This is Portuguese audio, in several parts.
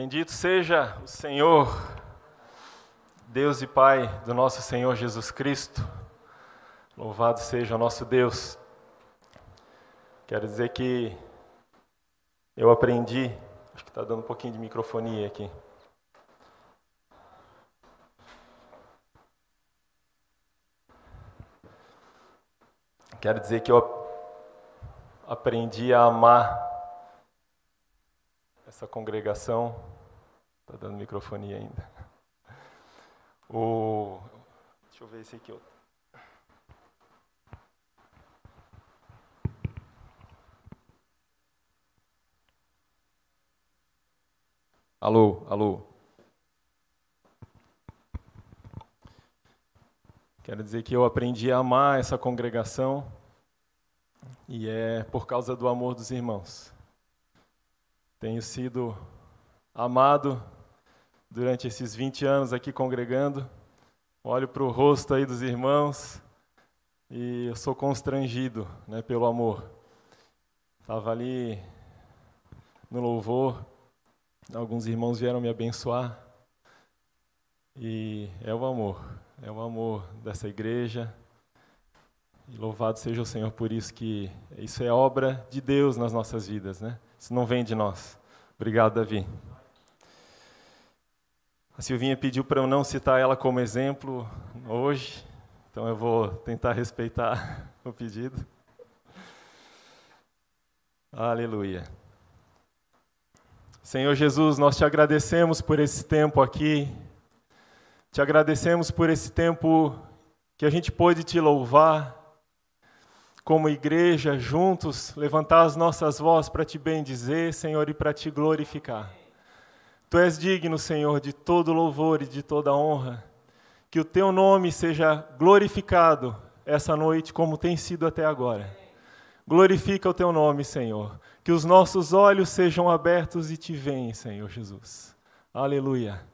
Bendito seja o Senhor, Deus e Pai do nosso Senhor Jesus Cristo. Louvado seja o nosso Deus. Quero dizer que eu aprendi, acho que está dando um pouquinho de microfonia aqui. Quero dizer que eu aprendi a amar essa congregação. Está dando microfone ainda. O, deixa eu ver esse aqui. Alô, alô. Quero dizer que eu aprendi a amar essa congregação e é por causa do amor dos irmãos. Tenho sido amado durante esses 20 anos aqui congregando. Olho para o rosto aí dos irmãos e eu sou constrangido né, pelo amor. Estava ali no louvor, alguns irmãos vieram me abençoar e é o amor, é o amor dessa igreja. E louvado seja o Senhor por isso que isso é obra de Deus nas nossas vidas, né? Isso não vem de nós. Obrigado, Davi. A Silvinha pediu para eu não citar ela como exemplo hoje, então eu vou tentar respeitar o pedido. Aleluia. Senhor Jesus, nós te agradecemos por esse tempo aqui, te agradecemos por esse tempo que a gente pôde te louvar, como igreja, juntos, levantar as nossas vozes para te bendizer, Senhor, e para te glorificar. Tu és digno, Senhor, de todo louvor e de toda honra. Que o teu nome seja glorificado essa noite, como tem sido até agora. Glorifica o teu nome, Senhor. Que os nossos olhos sejam abertos e te veem, Senhor Jesus. Aleluia.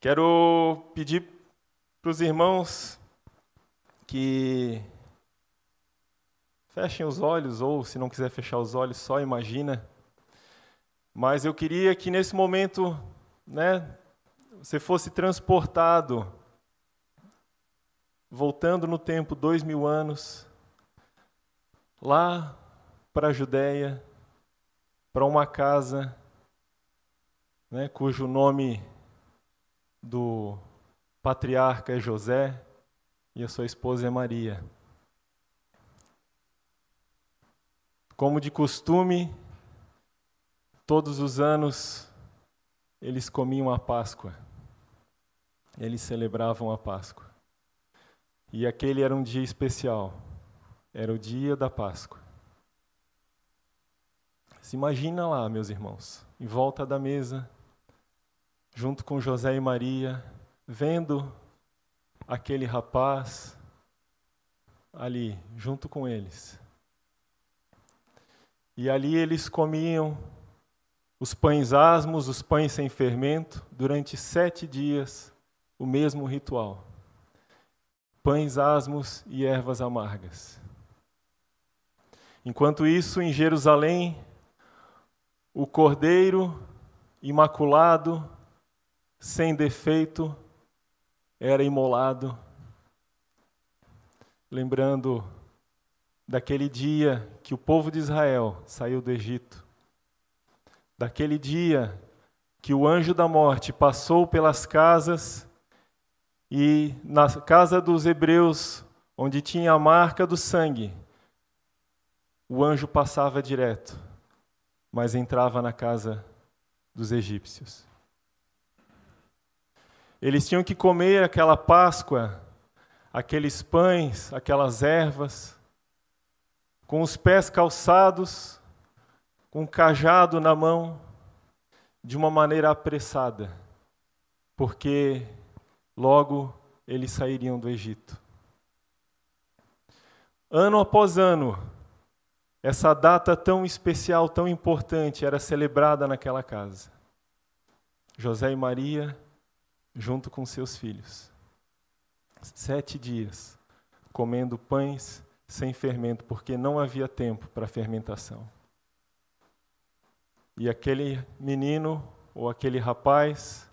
Quero pedir para os irmãos que Fechem os olhos, ou se não quiser fechar os olhos, só imagina. Mas eu queria que nesse momento, né, você fosse transportado, voltando no tempo dois mil anos, lá para a Judéia, para uma casa, né, cujo nome do patriarca é José e a sua esposa é Maria. Como de costume, todos os anos eles comiam a Páscoa. Eles celebravam a Páscoa. E aquele era um dia especial. Era o dia da Páscoa. Se imagina lá, meus irmãos, em volta da mesa, junto com José e Maria, vendo aquele rapaz ali, junto com eles. E ali eles comiam os pães asmos, os pães sem fermento, durante sete dias, o mesmo ritual. Pães asmos e ervas amargas. Enquanto isso, em Jerusalém, o cordeiro imaculado, sem defeito, era imolado, lembrando daquele dia que o povo de Israel saiu do Egito, daquele dia que o anjo da morte passou pelas casas e na casa dos hebreus, onde tinha a marca do sangue, o anjo passava direto, mas entrava na casa dos egípcios. Eles tinham que comer aquela Páscoa, aqueles pães, aquelas ervas, com os pés calçados, com um cajado na mão, de uma maneira apressada, porque logo eles sairiam do Egito. Ano após ano, essa data tão especial, tão importante, era celebrada naquela casa. José e Maria, junto com seus filhos. Sete dias, comendo pães sem fermento, porque não havia tempo para fermentação. E aquele menino ou aquele rapaz,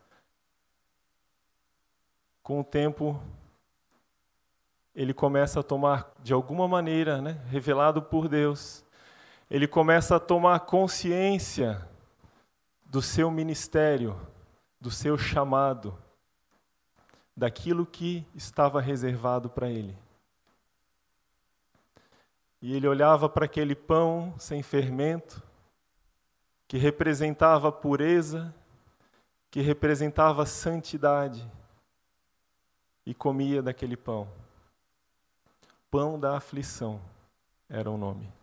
com o tempo, ele começa a tomar, de alguma maneira, né, revelado por Deus, ele começa a tomar consciência do seu ministério, do seu chamado, daquilo que estava reservado para ele. E ele olhava para aquele pão sem fermento, que representava pureza, que representava santidade, e comia daquele pão. Pão da aflição era o nome.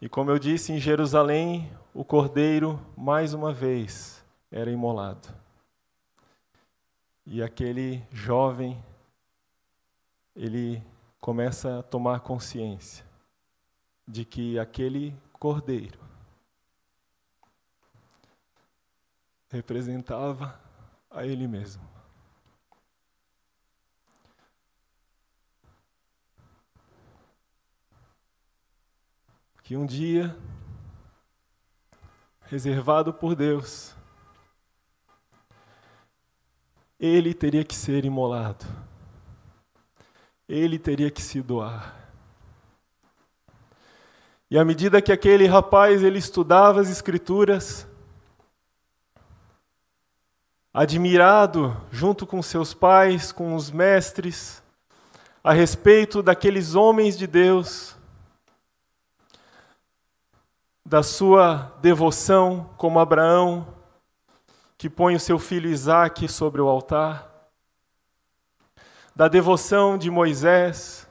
E como eu disse, em Jerusalém, o cordeiro, mais uma vez, era imolado. E aquele jovem, ele começa a tomar consciência de que aquele cordeiro representava a ele mesmo. Que um dia, reservado por Deus, ele teria que ser imolado. Ele teria que se doar. E à medida que aquele rapaz ele estudava as escrituras, admirado junto com seus pais, com os mestres, a respeito daqueles homens de Deus, da sua devoção como Abraão, que põe o seu filho Isaque sobre o altar, da devoção de Moisés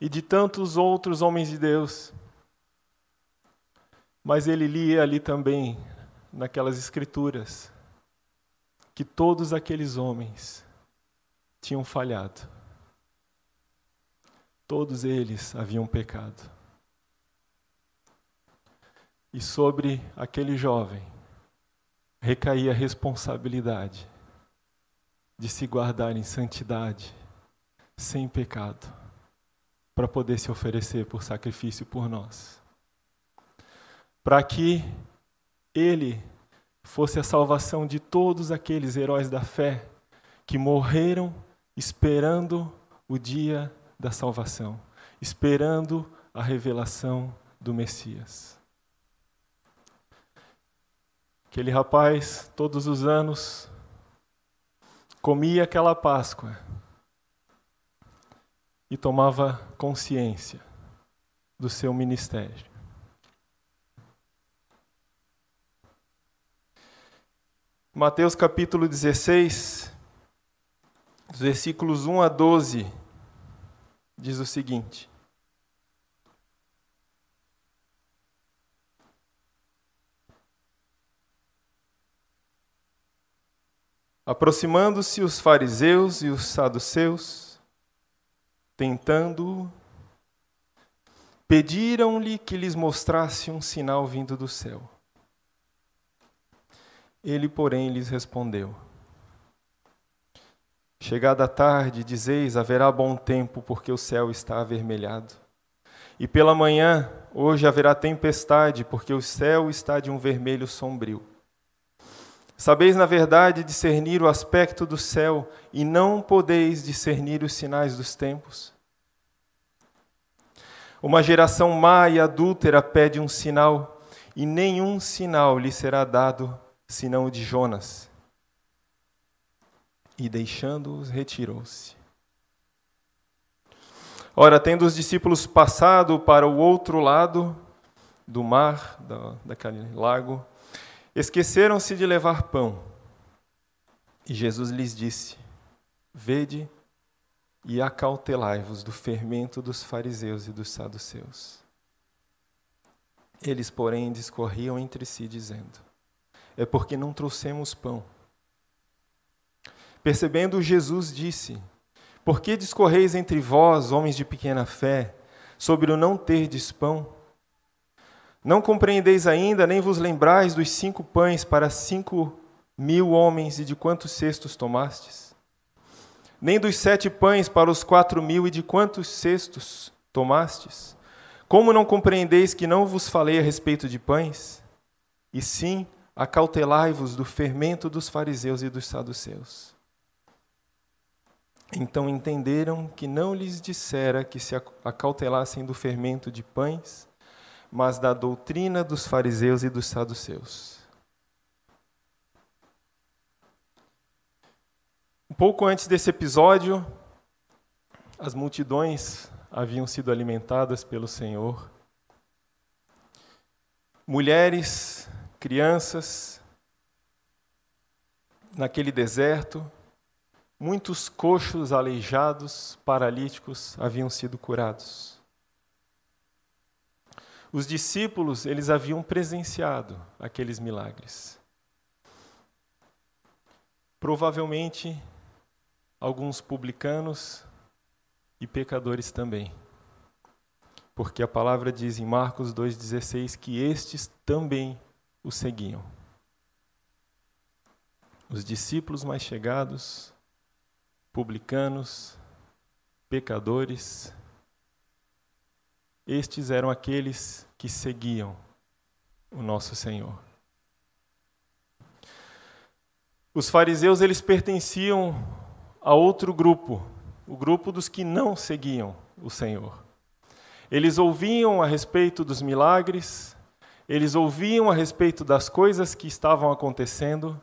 e de tantos outros homens de Deus. Mas ele lia ali também, naquelas escrituras, que todos aqueles homens tinham falhado. Todos eles haviam pecado. E sobre aquele jovem, recaía a responsabilidade de se guardar em santidade, sem pecado, para poder se oferecer por sacrifício por nós. Para que ele fosse a salvação de todos aqueles heróis da fé que morreram esperando o dia da salvação, esperando a revelação do Messias. Aquele rapaz, todos os anos, comia aquela Páscoa e tomava consciência do seu ministério. Mateus capítulo 16, versículos 1 a 12, diz o seguinte: Aproximando-se os fariseus e os saduceus, tentando, pediram-lhe que lhes mostrasse um sinal vindo do céu. Ele, porém, lhes respondeu: Chegada a tarde, dizeis: haverá bom tempo, porque o céu está avermelhado. E pela manhã, hoje haverá tempestade, porque o céu está de um vermelho sombrio. Sabeis, na verdade, discernir o aspecto do céu e não podeis discernir os sinais dos tempos? Uma geração má e adúltera pede um sinal, e nenhum sinal lhe será dado senão o de Jonas. E deixando-os, retirou-se. Ora, tendo os discípulos passado para o outro lado do mar, daquele lago, Esqueceram-se de levar pão. E Jesus lhes disse: Vede e acautelai-vos do fermento dos fariseus e dos saduceus. Eles, porém, discorriam entre si, dizendo: É porque não trouxemos pão. Percebendo, Jesus disse: Por que discorreis entre vós, homens de pequena fé, sobre o não terdes pão? Não compreendeis ainda, nem vos lembrais dos cinco pães para cinco mil homens e de quantos cestos tomastes? Nem dos sete pães para os quatro mil e de quantos cestos tomastes? Como não compreendeis que não vos falei a respeito de pães? E sim, acautelai-vos do fermento dos fariseus e dos saduceus. Então entenderam que não lhes dissera que se acautelassem do fermento de pães, mas da doutrina dos fariseus e dos saduceus. Um pouco antes desse episódio, as multidões haviam sido alimentadas pelo Senhor. Mulheres, crianças, naquele deserto, muitos coxos, aleijados, paralíticos haviam sido curados. Os discípulos, eles haviam presenciado aqueles milagres. Provavelmente, alguns publicanos e pecadores também. Porque a palavra diz em Marcos 2,16 que estes também o seguiam. Os discípulos mais chegados, publicanos, pecadores, estes eram aqueles que seguiam o nosso Senhor. Os fariseus eles pertenciam a outro grupo, o grupo dos que não seguiam o Senhor. Eles ouviam a respeito dos milagres, eles ouviam a respeito das coisas que estavam acontecendo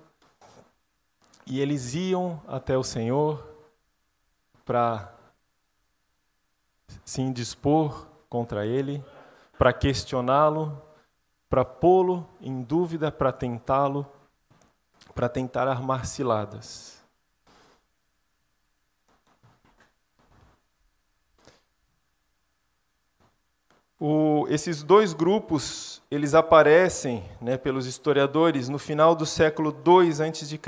e eles iam até o Senhor para se indispor contra ele, para questioná-lo, para pô-lo em dúvida, para tentá-lo, para tentar armar ciladas. O, esses dois grupos eles aparecem né, pelos historiadores no final do século II a.C.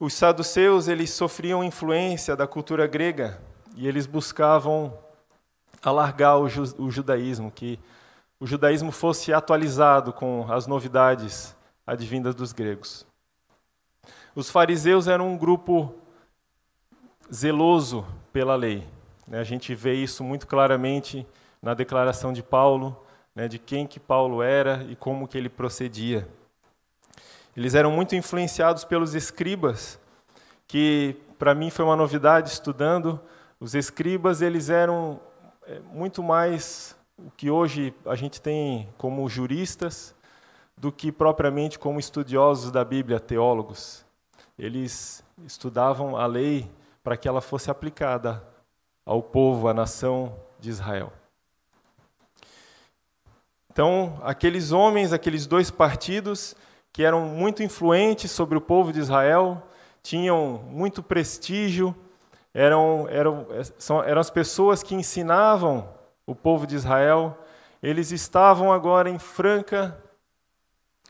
Os saduceus eles sofriam influência da cultura grega e eles buscavam alargar o, ju, o judaísmo, que o judaísmo fosse atualizado com as novidades advindas dos gregos. Os fariseus eram um grupo zeloso pela lei. Né? A gente vê isso muito claramente na declaração de Paulo, né, de quem que Paulo era e como que ele procedia. Eles eram muito influenciados pelos escribas, que para mim foi uma novidade estudando. Os escribas eles eram é, muito mais o que hoje a gente tem como juristas do que propriamente como estudiosos da Bíblia, teólogos. Eles estudavam a lei para que ela fosse aplicada ao povo, à nação de Israel. Então, aqueles homens, aqueles dois partidos que eram muito influentes sobre o povo de Israel, tinham muito prestígio, eram, eram, são, eram as pessoas que ensinavam o povo de Israel, eles estavam agora em franca,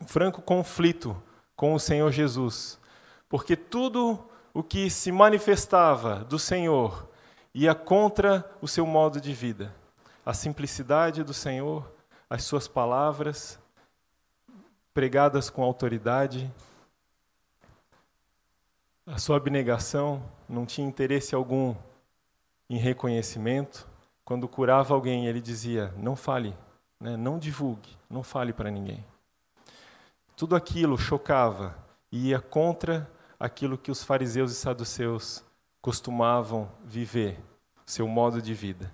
franco conflito com o Senhor Jesus, porque tudo o que se manifestava do Senhor ia contra o seu modo de vida. A simplicidade do Senhor, as suas palavras, pregadas com autoridade, a sua abnegação, não tinha interesse algum em reconhecimento. Quando curava alguém, ele dizia: não fale, né? não divulgue, não fale para ninguém. Tudo aquilo chocava e ia contra aquilo que os fariseus e saduceus costumavam viver, seu modo de vida.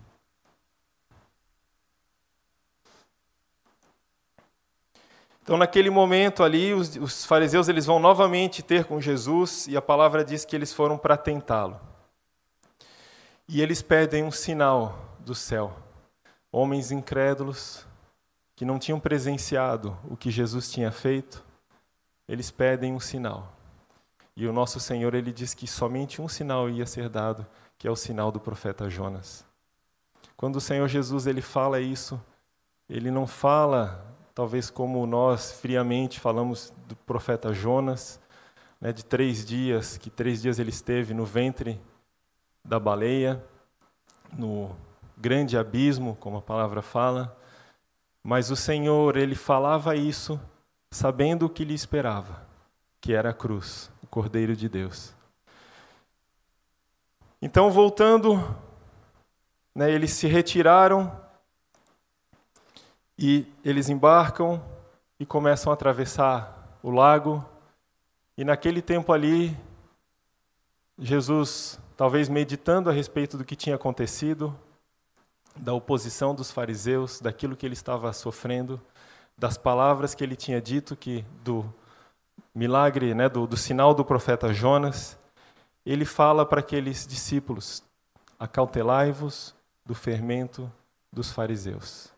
Então, naquele momento ali, os, os, fariseus eles vão novamente ter com Jesus e a palavra diz que eles foram para tentá-lo. E eles pedem um sinal do céu. Homens incrédulos que não tinham presenciado o que Jesus tinha feito, eles pedem um sinal. E o nosso Senhor ele diz que somente um sinal ia ser dado, que é o sinal do profeta Jonas. Quando o Senhor Jesus ele fala isso, ele não fala talvez como nós friamente falamos do profeta Jonas, né, de três dias, que três dias ele esteve no ventre da baleia, no grande abismo, como a palavra fala, mas o Senhor, ele falava isso sabendo o que lhe esperava, que era a cruz, o Cordeiro de Deus. Então, voltando né, eles se retiraram e eles embarcam e começam a atravessar o lago. E naquele tempo ali, Jesus, talvez meditando a respeito do que tinha acontecido, da oposição dos fariseus, daquilo que ele estava sofrendo, das palavras que ele tinha dito que do milagre, né, do, do sinal do profeta Jonas, ele fala para aqueles discípulos: acautelai-vos do fermento dos fariseus.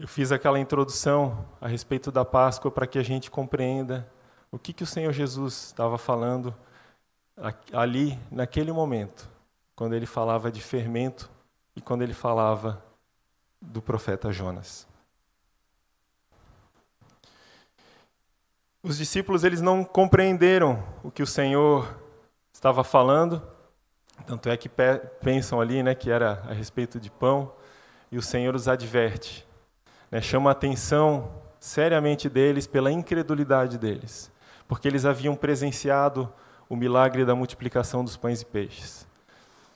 Eu fiz aquela introdução a respeito da Páscoa para que a gente compreenda o que, que o Senhor Jesus estava falando ali, naquele momento, quando ele falava de fermento e quando ele falava do profeta Jonas. Os discípulos eles não compreenderam o que o Senhor estava falando, tanto é que pensam ali, né, que era a respeito de pão, e o Senhor os adverte, né, chama a atenção seriamente deles pela incredulidade deles, porque eles haviam presenciado o milagre da multiplicação dos pães e peixes.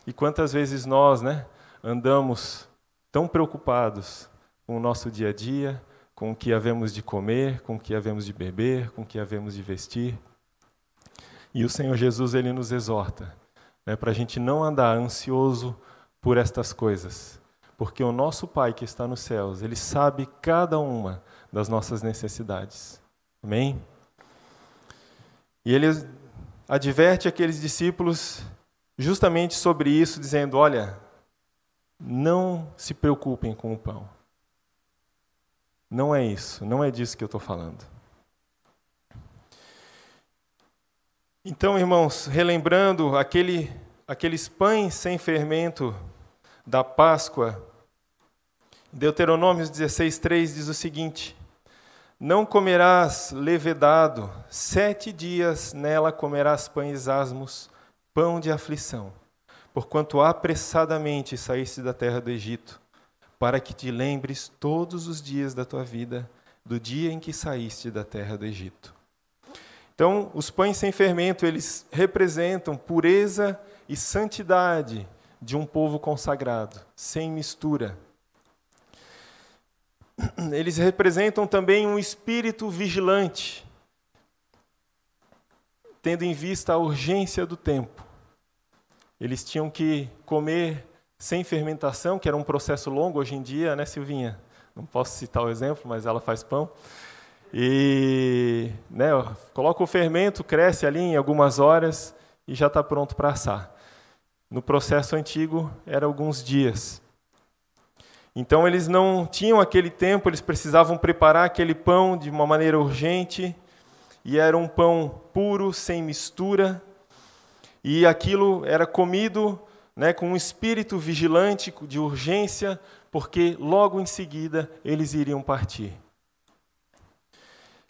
E quantas vezes nós, né, andamos tão preocupados com o nosso dia a dia, com o que havemos de comer, com o que havemos de beber, com o que havemos de vestir. E o Senhor Jesus ele nos exorta né, para a gente não andar ansioso por estas coisas, porque o nosso Pai que está nos céus ele sabe cada uma das nossas necessidades. Amém? E ele adverte aqueles discípulos justamente sobre isso, dizendo: olha, não se preocupem com o pão. Não é isso, não é disso que eu estou falando. Então, irmãos, relembrando aquele, aqueles pães sem fermento da Páscoa, Deuteronômio 16,3 diz o seguinte: Não comerás levedado, sete dias nela comerás pães asmos, pão de aflição porquanto apressadamente saíste da terra do Egito, para que te lembres todos os dias da tua vida do dia em que saíste da terra do Egito. Então, os pães sem fermento, eles representam pureza e santidade de um povo consagrado, sem mistura. Eles representam também um espírito vigilante, tendo em vista a urgência do tempo. Eles tinham que comer sem fermentação, que era um processo longo hoje em dia, né, Silvinha? Não posso citar o exemplo, mas ela faz pão. E né, coloca o fermento, cresce ali em algumas horas e já está pronto para assar. No processo antigo, era alguns dias. Então, eles não tinham aquele tempo, eles precisavam preparar aquele pão de uma maneira urgente, e era um pão puro, sem mistura, e aquilo era comido né, com um espírito vigilante, de urgência, porque logo em seguida eles iriam partir.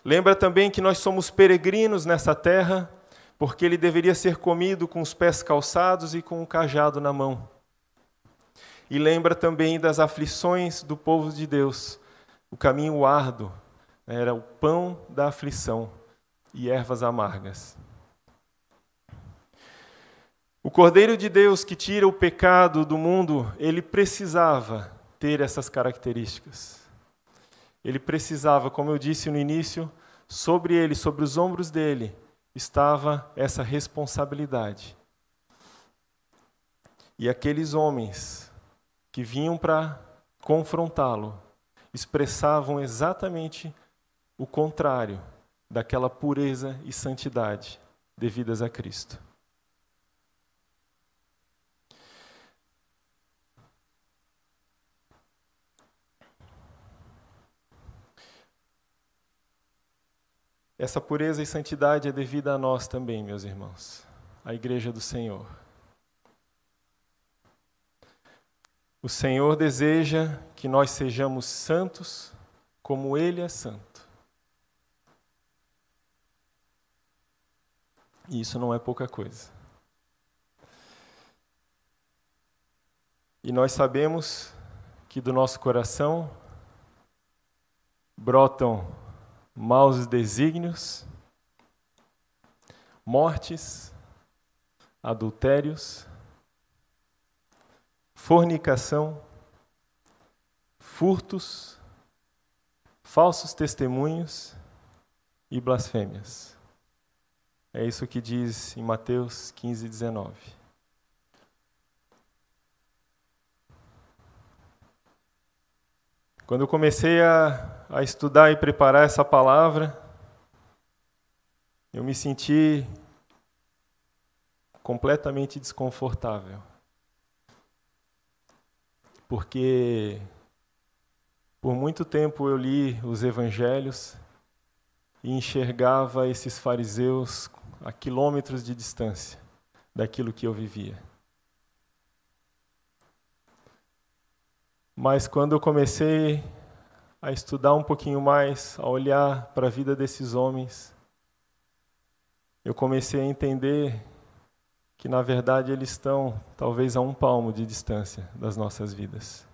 Lembra também que nós somos peregrinos nessa terra, porque ele deveria ser comido com os pés calçados e com o um cajado na mão. E lembra também das aflições do povo de Deus, o caminho árduo, era o pão da aflição e ervas amargas. O Cordeiro de Deus que tira o pecado do mundo, ele precisava ter essas características. Ele precisava, como eu disse no início, sobre ele, sobre os ombros dele, estava essa responsabilidade. E aqueles homens que vinham para confrontá-lo expressavam exatamente o contrário daquela pureza e santidade devidas a Cristo. Essa pureza e santidade é devida a nós também, meus irmãos, a igreja do Senhor. O Senhor deseja que nós sejamos santos como Ele é santo. E isso não é pouca coisa. E nós sabemos que do nosso coração brotam maus desígnios, mortes, adultérios, fornicação, furtos, falsos testemunhos e blasfêmias. É isso que diz em Mateus 15, 19. Quando eu comecei a, a estudar e preparar essa palavra, eu me senti completamente desconfortável. Porque por muito tempo eu li os evangelhos e enxergava esses fariseus a quilômetros de distância daquilo que eu vivia. Mas quando eu comecei a estudar um pouquinho mais, a olhar para a vida desses homens, eu comecei a entender que na verdade eles estão talvez a um palmo de distância das nossas vidas.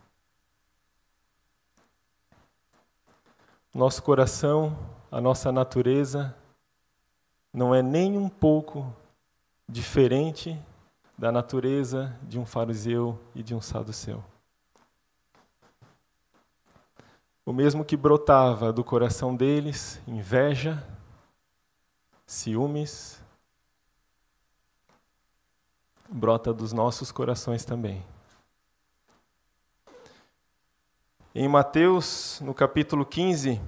Nosso coração, a nossa natureza, não é nem um pouco diferente da natureza de um fariseu e de um saduceu. O mesmo que brotava do coração deles, inveja, ciúmes, brota dos nossos corações também. Em Mateus, no capítulo 15,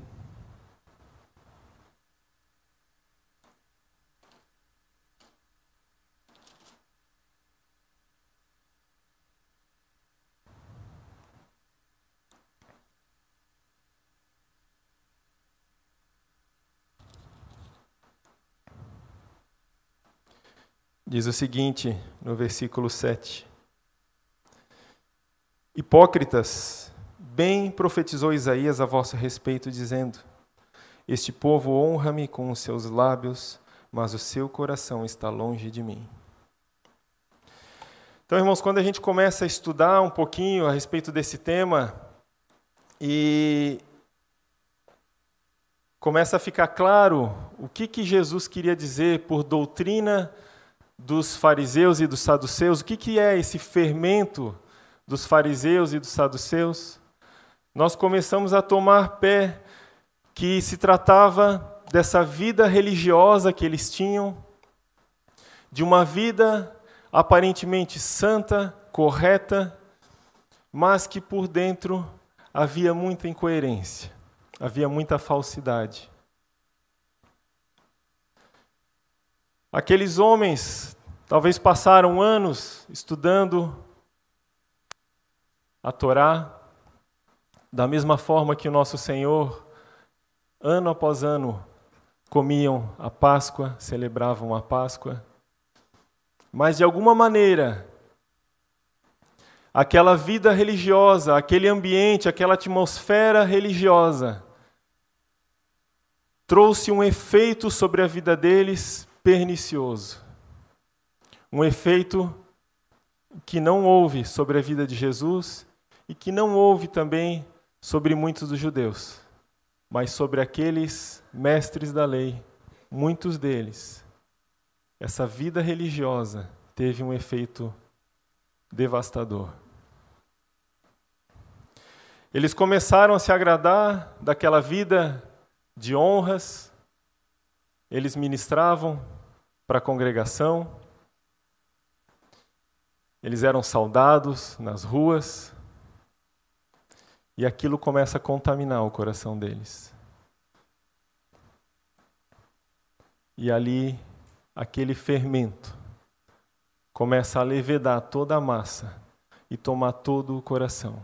diz o seguinte no versículo 7: Hipócritas, bem profetizou Isaías a vosso respeito, dizendo: Este povo honra-me com os seus lábios, mas o seu coração está longe de mim. Então, irmãos, quando a gente começa a estudar um pouquinho a respeito desse tema e começa a ficar claro o que, que Jesus queria dizer por doutrina dos fariseus e dos saduceus. O que, que é esse fermento dos fariseus e dos saduceus? Nós começamos a tomar pé que se tratava dessa vida religiosa que eles tinham, de uma vida aparentemente santa, correta, mas que por dentro havia muita incoerência, havia muita falsidade. Aqueles homens talvez passaram anos estudando a Torá, da mesma forma que o nosso Senhor, ano após ano, comiam a Páscoa, celebravam a Páscoa. Mas de alguma maneira, aquela vida religiosa, aquele ambiente, aquela atmosfera religiosa, trouxe um efeito sobre a vida deles pernicioso. Um efeito que não houve sobre a vida de Jesus e que não houve também sobre muitos dos judeus, mas sobre aqueles mestres da lei, muitos deles. Essa vida religiosa teve um efeito devastador. Eles começaram a se agradar daquela vida de honras, eles ministravam para a congregação, eles eram saudados nas ruas, e aquilo começa a contaminar o coração deles. E ali, aquele fermento começa a levedar toda a massa e tomar todo o coração.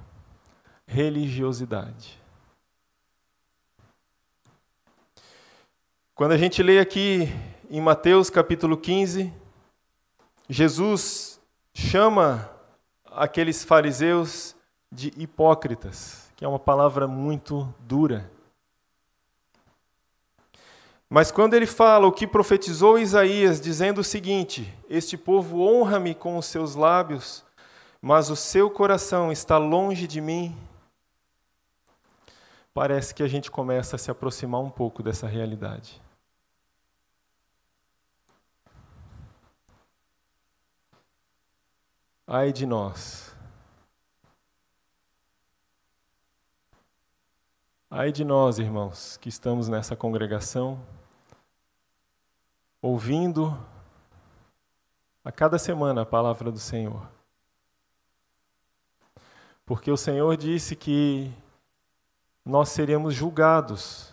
Religiosidade. Quando a gente lê aqui em Mateus capítulo 15, Jesus chama aqueles fariseus de hipócritas, que é uma palavra muito dura. Mas quando ele fala o que profetizou Isaías, dizendo o seguinte: Este povo honra-me com os seus lábios, mas o seu coração está longe de mim, parece que a gente começa a se aproximar um pouco dessa realidade. Ai de nós. Ai de nós, irmãos, que estamos nessa congregação, ouvindo a cada semana a palavra do Senhor. Porque o Senhor disse que nós seríamos julgados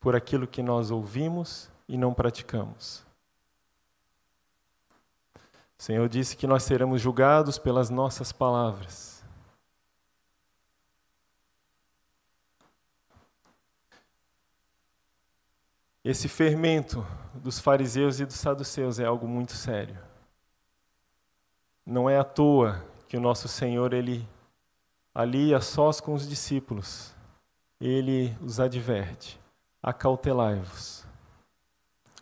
por aquilo que nós ouvimos e não praticamos. O Senhor disse que nós seremos julgados pelas nossas palavras. Esse fermento dos fariseus e dos saduceus é algo muito sério. Não é à toa que o nosso Senhor, ele ali a sós com os discípulos, ele os adverte: acautelai-vos.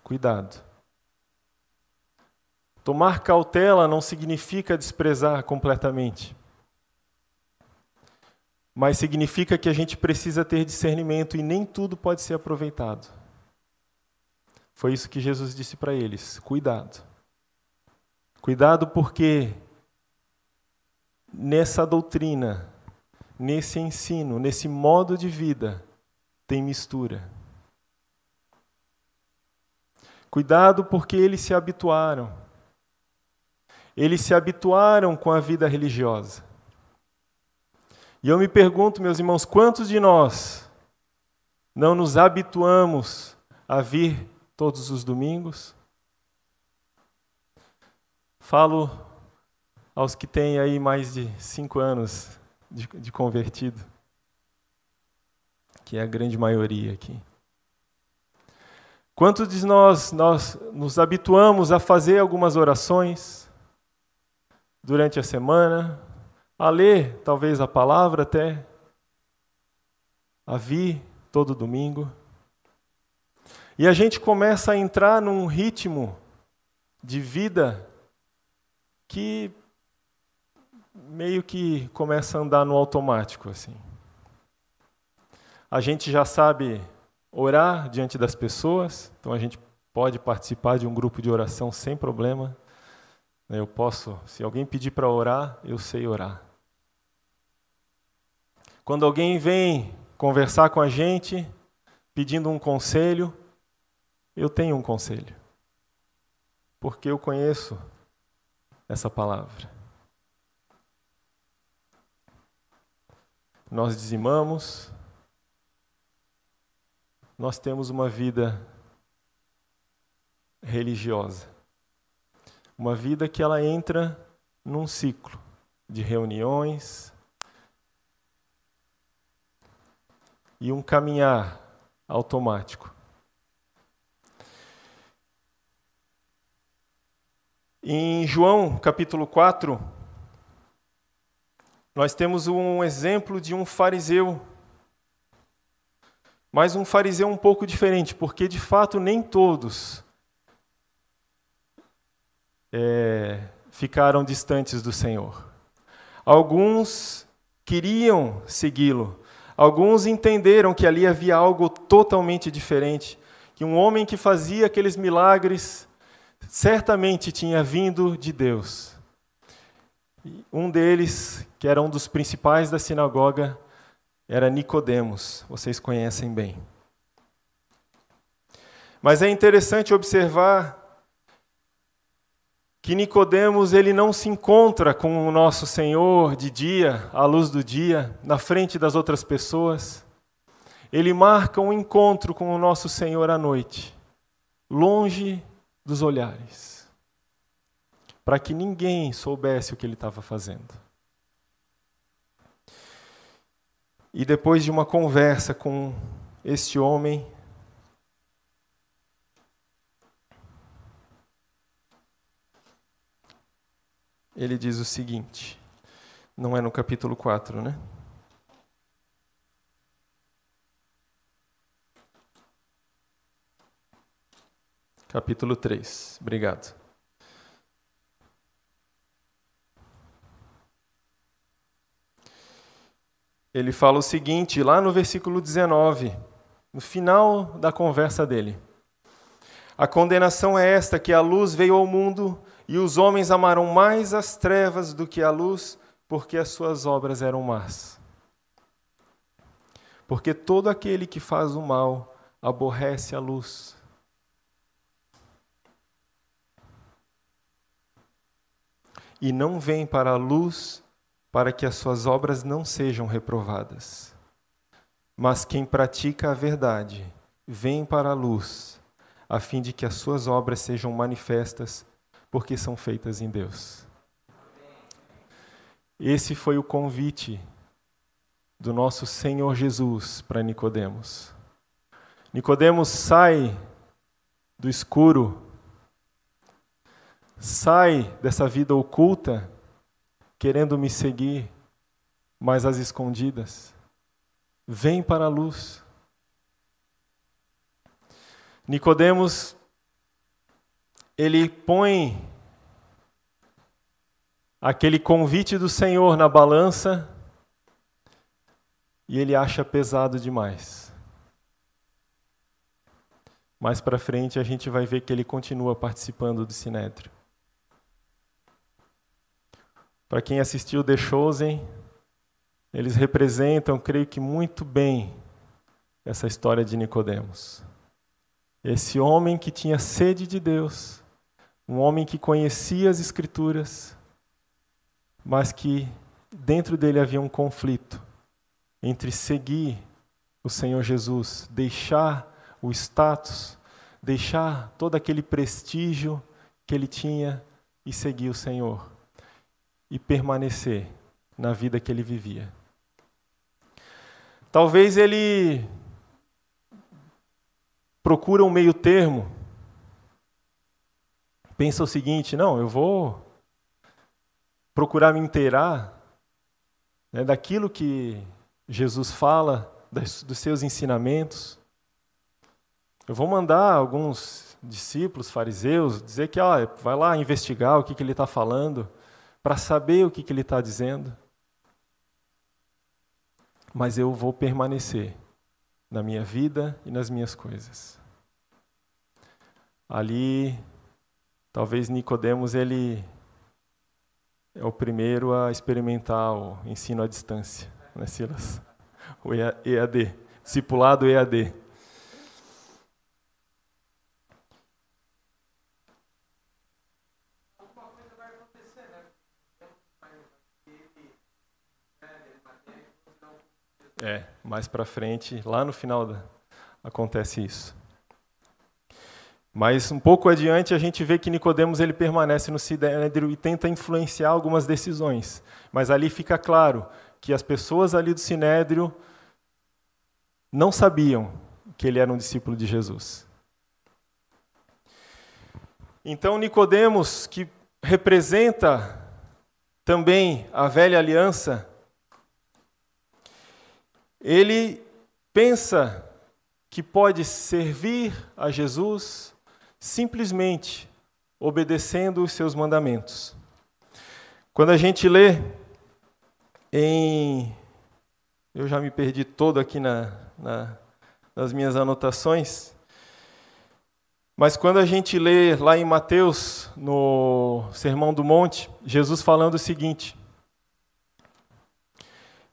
Cuidado. Tomar cautela não significa desprezar completamente, mas significa que a gente precisa ter discernimento e nem tudo pode ser aproveitado. Foi isso que Jesus disse para eles: cuidado. Cuidado porque nessa doutrina, nesse ensino, nesse modo de vida, tem mistura. Cuidado porque eles se habituaram. Eles se habituaram com a vida religiosa. E eu me pergunto, meus irmãos, quantos de nós não nos habituamos a vir todos os domingos? Falo aos que têm aí mais de cinco anos de, de convertido, que é a grande maioria aqui. Quantos de nós, nós nos habituamos a fazer algumas orações durante a semana, a ler talvez a palavra até, a vir todo domingo? E a gente começa a entrar num ritmo de vida que meio que começa a andar no automático assim. A gente já sabe orar diante das pessoas, então a gente pode participar de um grupo de oração sem problema. Eu posso, se alguém pedir para orar, eu sei orar. Quando alguém vem conversar com a gente, pedindo um conselho, eu tenho um conselho, porque eu conheço essa palavra. Nós dizimamos, nós temos uma vida religiosa, uma vida que ela entra num ciclo de reuniões e um caminhar automático. Em João capítulo 4, nós temos um exemplo de um fariseu, mas um fariseu um pouco diferente, porque de fato nem todos é, ficaram distantes do Senhor. Alguns queriam segui-lo, alguns entenderam que ali havia algo totalmente diferente, que um homem que fazia aqueles milagres certamente tinha vindo de Deus. Um deles, que era um dos principais da sinagoga, era Nicodemos. Vocês conhecem bem. Mas é interessante observar que Nicodemos ele não se encontra com o nosso Senhor de dia, à luz do dia, na frente das outras pessoas. Ele marca um encontro com o nosso Senhor à noite, longe dos olhares, para que ninguém soubesse o que ele estava fazendo. E depois de uma conversa com este homem, ele diz o seguinte, não é no capítulo 4, né? capítulo 3. Obrigado. Ele fala o seguinte, lá no versículo 19, no final da conversa dele. A condenação é esta: que a luz veio ao mundo e os homens amaram mais as trevas do que a luz, porque as suas obras eram más. porque todo aquele que faz o mal aborrece a luz. E não vem para a luz para que as suas obras não sejam reprovadas. Mas quem pratica a verdade vem para a luz, a fim de que as suas obras sejam manifestas, porque são feitas em Deus. Esse foi o convite do nosso Senhor Jesus para Nicodemos. Nicodemos sai do escuro, sai dessa vida oculta, querendo me seguir, mas às escondidas. Vem para a luz. Nicodemos ele põe aquele convite do Senhor na balança e ele acha pesado demais. Mais para frente a gente vai ver que ele continua participando do Sinédrio. Para quem assistiu The Chosen, eles representam, creio que muito bem, essa história de Nicodemos. Esse homem que tinha sede de Deus, um homem que conhecia as escrituras, mas que dentro dele havia um conflito entre seguir o Senhor Jesus, deixar o status, deixar todo aquele prestígio que ele tinha e seguir o Senhor e permanecer na vida que ele vivia. Talvez ele procura um meio termo, pensa o seguinte: não, eu vou procurar me inteirar né, daquilo que Jesus fala, das, dos seus ensinamentos. Eu vou mandar alguns discípulos, fariseus, dizer que ó, vai lá investigar o que, que ele está falando, para saber o que, que ele está dizendo. Mas eu vou permanecer na minha vida e nas minhas coisas. Ali, talvez Nicodemos ele é o primeiro a experimentar o ensino à distância, né, Silas? O EAD, discipulado EAD. É, mais para frente, lá no final da, acontece isso. Mas um pouco adiante a gente vê que Nicodemos ele permanece no Sinédrio e tenta influenciar algumas decisões. Mas ali fica claro que as pessoas ali do Sinédrio não sabiam que ele era um discípulo de Jesus. Então Nicodemos, que representa também a velha aliança, ele pensa que pode servir a Jesus simplesmente obedecendo os seus mandamentos. Quando a gente lê em. Eu já me perdi todo aqui na, na, nas minhas anotações. Mas quando a gente lê lá em Mateus, no Sermão do Monte, Jesus falando o seguinte: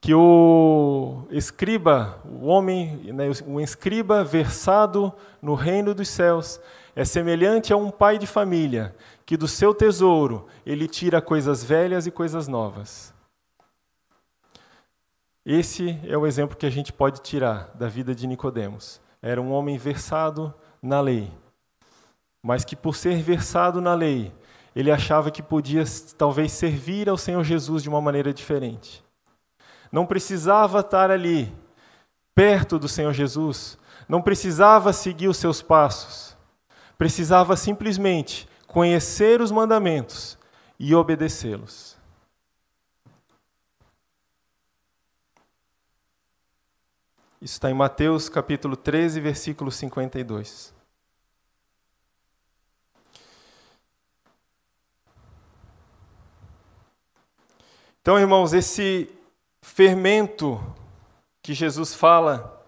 que o escriba, o homem, né, o escriba versado no reino dos céus, é semelhante a um pai de família que do seu tesouro ele tira coisas velhas e coisas novas. Esse é o exemplo que a gente pode tirar da vida de Nicodemos. Era um homem versado na lei, mas que por ser versado na lei, ele achava que podia talvez servir ao Senhor Jesus de uma maneira diferente. Não precisava estar ali perto do Senhor Jesus, não precisava seguir os seus passos precisava simplesmente conhecer os mandamentos e obedecê-los. Isso está em Mateus capítulo 13, versículo 52. Então, irmãos, esse fermento que Jesus fala,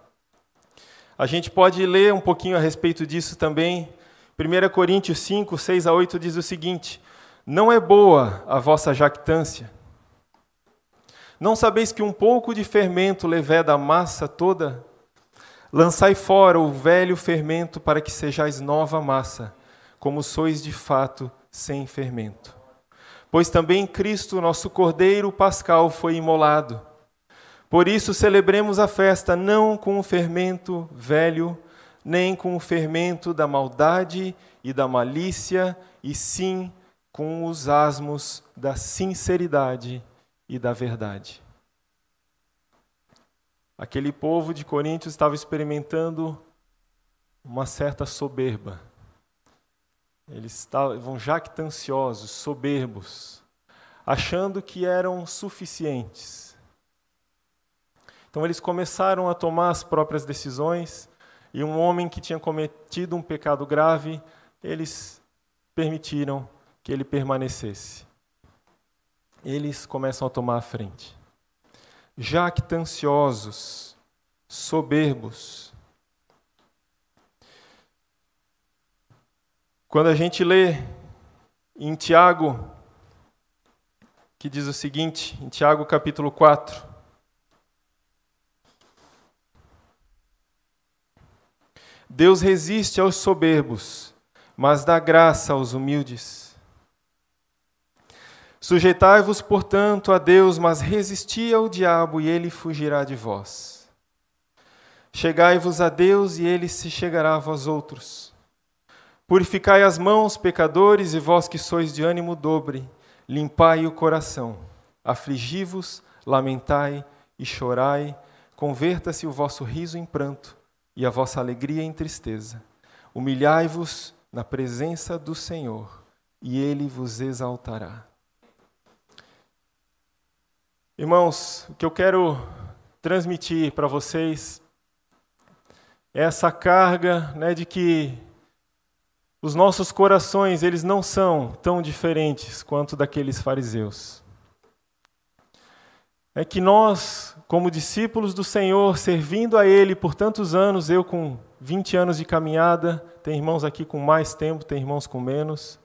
a gente pode ler um pouquinho a respeito disso também 1 Coríntios 5, 6 a 8 diz o seguinte: Não é boa a vossa jactância. Não sabeis que um pouco de fermento leveda a massa toda? Lançai fora o velho fermento para que sejais nova massa, como sois de fato sem fermento. Pois também Cristo, nosso Cordeiro Pascal, foi imolado. Por isso celebremos a festa não com o fermento velho, nem com o fermento da maldade e da malícia, e sim com os asmos da sinceridade e da verdade. Aquele povo de Coríntios estava experimentando uma certa soberba. Eles estavam jactanciosos, soberbos, achando que eram suficientes. Então eles começaram a tomar as próprias decisões, e um homem que tinha cometido um pecado grave, eles permitiram que ele permanecesse. Eles começam a tomar a frente. Jactanciosos, soberbos. Quando a gente lê em Tiago, que diz o seguinte, em Tiago capítulo 4, Deus resiste aos soberbos, mas dá graça aos humildes. Sujeitai-vos, portanto, a Deus, mas resisti ao diabo, e ele fugirá de vós. Chegai-vos a Deus, e ele se chegará a vós outros. Purificai as mãos, pecadores, e vós que sois de ânimo dobre, limpai o coração. Afligi-vos, lamentai e chorai, converta-se o vosso riso em pranto e a vossa alegria em tristeza. Humilhai-vos na presença do Senhor, e ele vos exaltará. Irmãos, o que eu quero transmitir para vocês é essa carga né, de que os nossos corações eles não são tão diferentes quanto daqueles fariseus. É que nós, como discípulos do Senhor, servindo a Ele por tantos anos, eu com 20 anos de caminhada, tem irmãos aqui com mais tempo, tem irmãos com menos,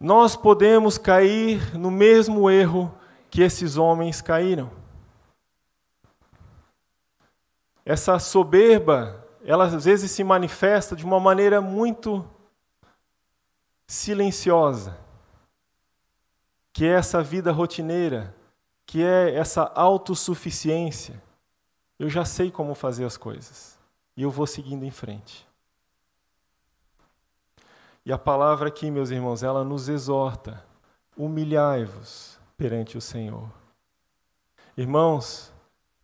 nós podemos cair no mesmo erro que esses homens caíram. Essa soberba, ela às vezes se manifesta de uma maneira muito silenciosa, que é essa vida rotineira, que é essa autossuficiência. Eu já sei como fazer as coisas e eu vou seguindo em frente. E a palavra aqui, meus irmãos, ela nos exorta: humilhai-vos perante o Senhor. Irmãos,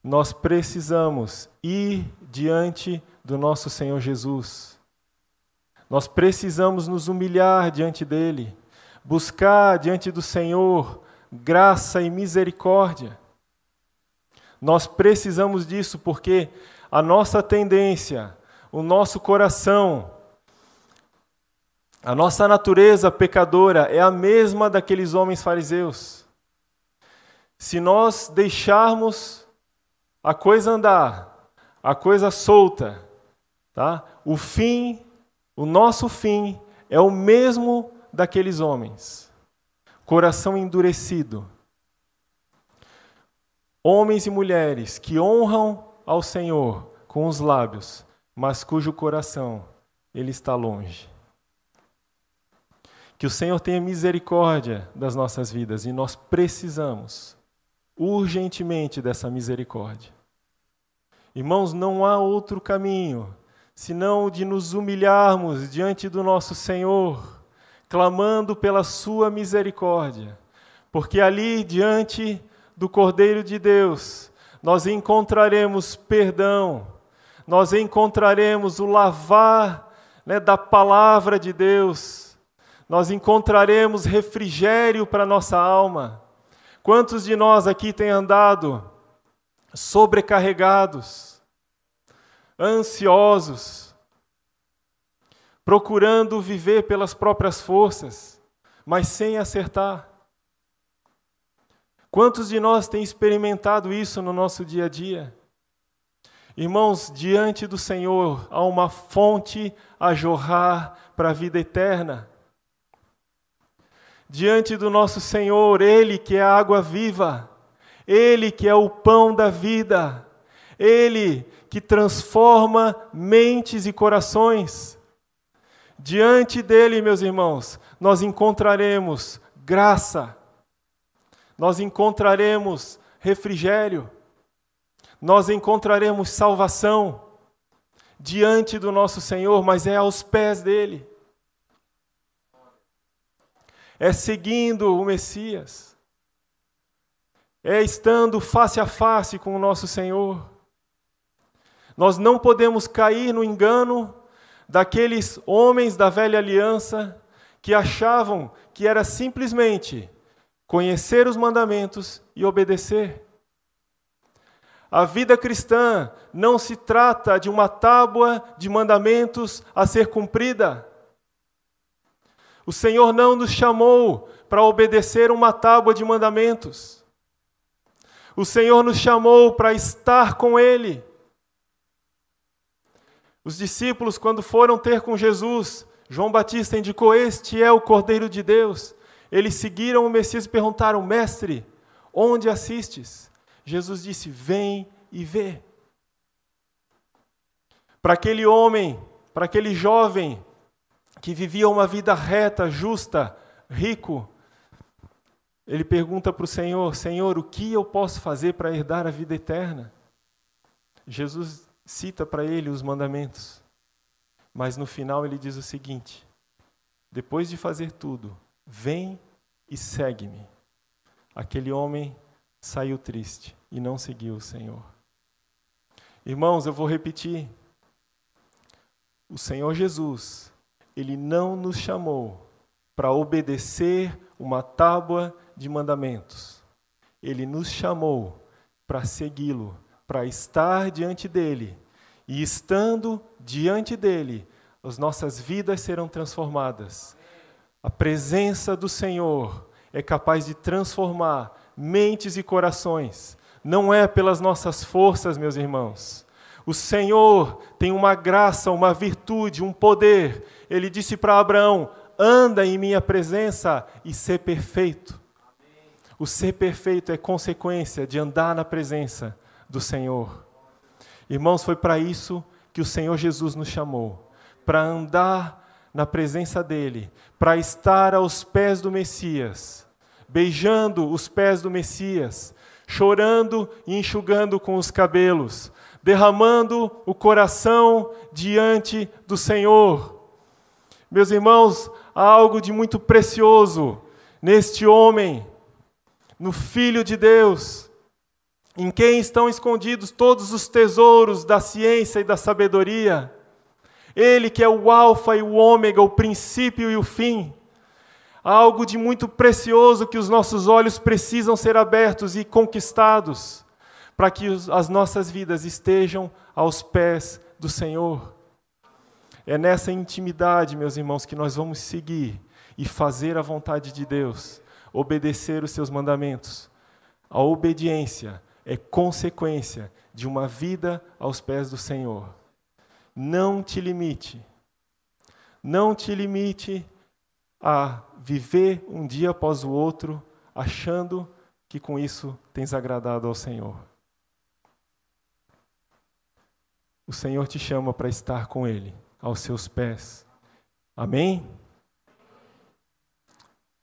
nós precisamos ir diante do nosso Senhor Jesus. Nós precisamos nos humilhar diante dele, buscar diante do Senhor graça e misericórdia. Nós precisamos disso porque a nossa tendência, o nosso coração, a nossa natureza pecadora é a mesma daqueles homens fariseus. Se nós deixarmos a coisa andar, a coisa solta, tá? O fim, o nosso fim é o mesmo daqueles homens. Coração endurecido. Homens e mulheres que honram ao Senhor com os lábios, mas cujo coração ele está longe. Que o Senhor tenha misericórdia das nossas vidas e nós precisamos urgentemente dessa misericórdia. Irmãos, não há outro caminho senão de nos humilharmos diante do nosso Senhor, clamando pela Sua misericórdia, porque ali, diante do Cordeiro de Deus, nós encontraremos perdão, nós encontraremos o lavar né, da palavra de Deus, nós encontraremos refrigério para nossa alma. Quantos de nós aqui têm andado sobrecarregados, ansiosos, procurando viver pelas próprias forças, mas sem acertar? Quantos de nós têm experimentado isso no nosso dia a dia? Irmãos, diante do Senhor há uma fonte a jorrar para a vida eterna diante do nosso Senhor, Ele que é a água viva, Ele que é o pão da vida, Ele que transforma mentes e corações. Diante dele, meus irmãos, nós encontraremos graça, nós encontraremos refrigério, nós encontraremos salvação diante do nosso Senhor, mas é aos pés dele. É seguindo o Messias. É estando face a face com o nosso Senhor. Nós não podemos cair no engano daqueles homens da velha aliança que achavam que era simplesmente conhecer os mandamentos e obedecer. A vida cristã não se trata de uma tábua de mandamentos a ser cumprida. O Senhor não nos chamou para obedecer uma tábua de mandamentos. O Senhor nos chamou para estar com Ele. Os discípulos, quando foram ter com Jesus, João Batista indicou: Este é o Cordeiro de Deus. Eles seguiram o Messias e perguntaram: Mestre, onde assistes? Jesus disse: Vem e vê. Para aquele homem, para aquele jovem que vivia uma vida reta, justa, rico, ele pergunta para o Senhor: Senhor, o que eu posso fazer para herdar a vida eterna? Jesus cita para ele os mandamentos, mas no final ele diz o seguinte: depois de fazer tudo, vem e segue-me. Aquele homem saiu triste e não seguiu o Senhor. Irmãos, eu vou repetir. O Senhor Jesus, ele não nos chamou para obedecer uma tábua de mandamentos. Ele nos chamou para segui-lo para estar diante dele. E estando diante dele, as nossas vidas serão transformadas. A presença do Senhor é capaz de transformar mentes e corações. Não é pelas nossas forças, meus irmãos. O Senhor tem uma graça, uma virtude, um poder. Ele disse para Abraão: anda em minha presença e ser perfeito. O ser perfeito é consequência de andar na presença do Senhor. Irmãos, foi para isso que o Senhor Jesus nos chamou para andar na presença dEle, para estar aos pés do Messias, beijando os pés do Messias, chorando e enxugando com os cabelos, derramando o coração diante do Senhor. Meus irmãos, há algo de muito precioso neste homem, no Filho de Deus, em quem estão escondidos todos os tesouros da ciência e da sabedoria. Ele que é o Alfa e o Ômega, o princípio e o fim. Algo de muito precioso que os nossos olhos precisam ser abertos e conquistados, para que as nossas vidas estejam aos pés do Senhor. É nessa intimidade, meus irmãos, que nós vamos seguir e fazer a vontade de Deus, obedecer os seus mandamentos. A obediência é consequência de uma vida aos pés do Senhor. Não te limite. Não te limite a viver um dia após o outro achando que com isso tens agradado ao Senhor. O Senhor te chama para estar com Ele, aos seus pés. Amém?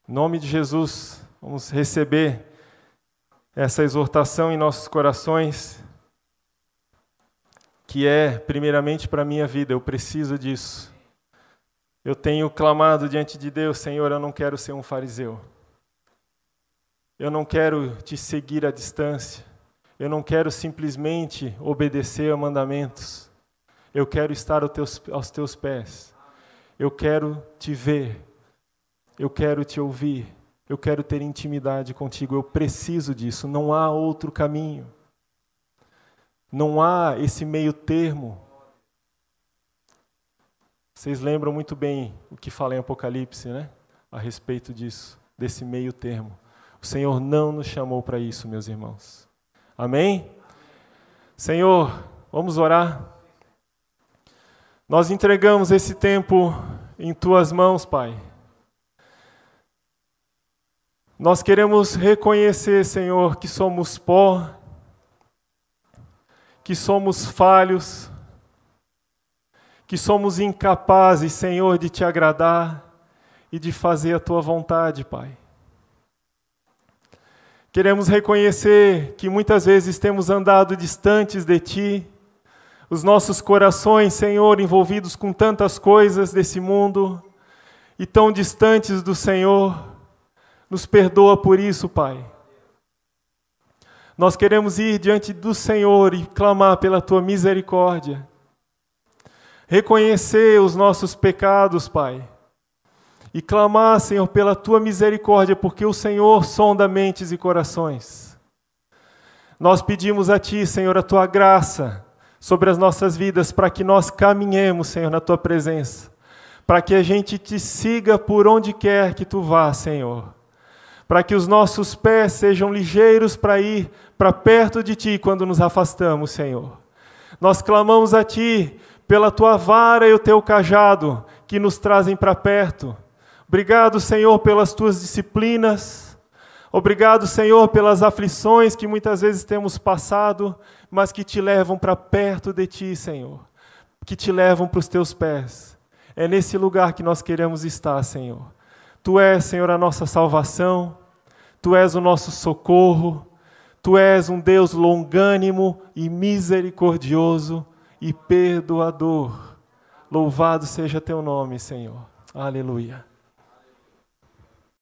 Em nome de Jesus, vamos receber essa exortação em nossos corações, que é, primeiramente, para a minha vida, eu preciso disso. Eu tenho clamado diante de Deus, Senhor, eu não quero ser um fariseu. Eu não quero te seguir à distância. Eu não quero simplesmente obedecer a mandamentos. Eu quero estar aos teus, aos teus pés. Eu quero te ver. Eu quero te ouvir. Eu quero ter intimidade contigo, eu preciso disso, não há outro caminho. Não há esse meio termo. Vocês lembram muito bem o que fala em Apocalipse, né? A respeito disso, desse meio termo. O Senhor não nos chamou para isso, meus irmãos. Amém? Senhor, vamos orar. Nós entregamos esse tempo em tuas mãos, Pai. Nós queremos reconhecer, Senhor, que somos pó, que somos falhos, que somos incapazes, Senhor, de te agradar e de fazer a tua vontade, Pai. Queremos reconhecer que muitas vezes temos andado distantes de Ti, os nossos corações, Senhor, envolvidos com tantas coisas desse mundo e tão distantes do Senhor. Nos perdoa por isso, Pai. Nós queremos ir diante do Senhor e clamar pela Tua misericórdia. Reconhecer os nossos pecados, Pai e clamar, Senhor, pela tua misericórdia, porque o Senhor sonda mentes e corações. Nós pedimos a ti, Senhor, a tua graça sobre as nossas vidas para que nós caminhemos, Senhor, na tua presença, para que a gente te siga por onde quer que tu vá, Senhor. Para que os nossos pés sejam ligeiros para ir para perto de ti quando nos afastamos, Senhor. Nós clamamos a ti pela tua vara e o teu cajado que nos trazem para perto Obrigado, Senhor, pelas tuas disciplinas. Obrigado, Senhor, pelas aflições que muitas vezes temos passado, mas que te levam para perto de ti, Senhor. Que te levam para os teus pés. É nesse lugar que nós queremos estar, Senhor. Tu és, Senhor, a nossa salvação. Tu és o nosso socorro. Tu és um Deus longânimo e misericordioso e perdoador. Louvado seja teu nome, Senhor. Aleluia.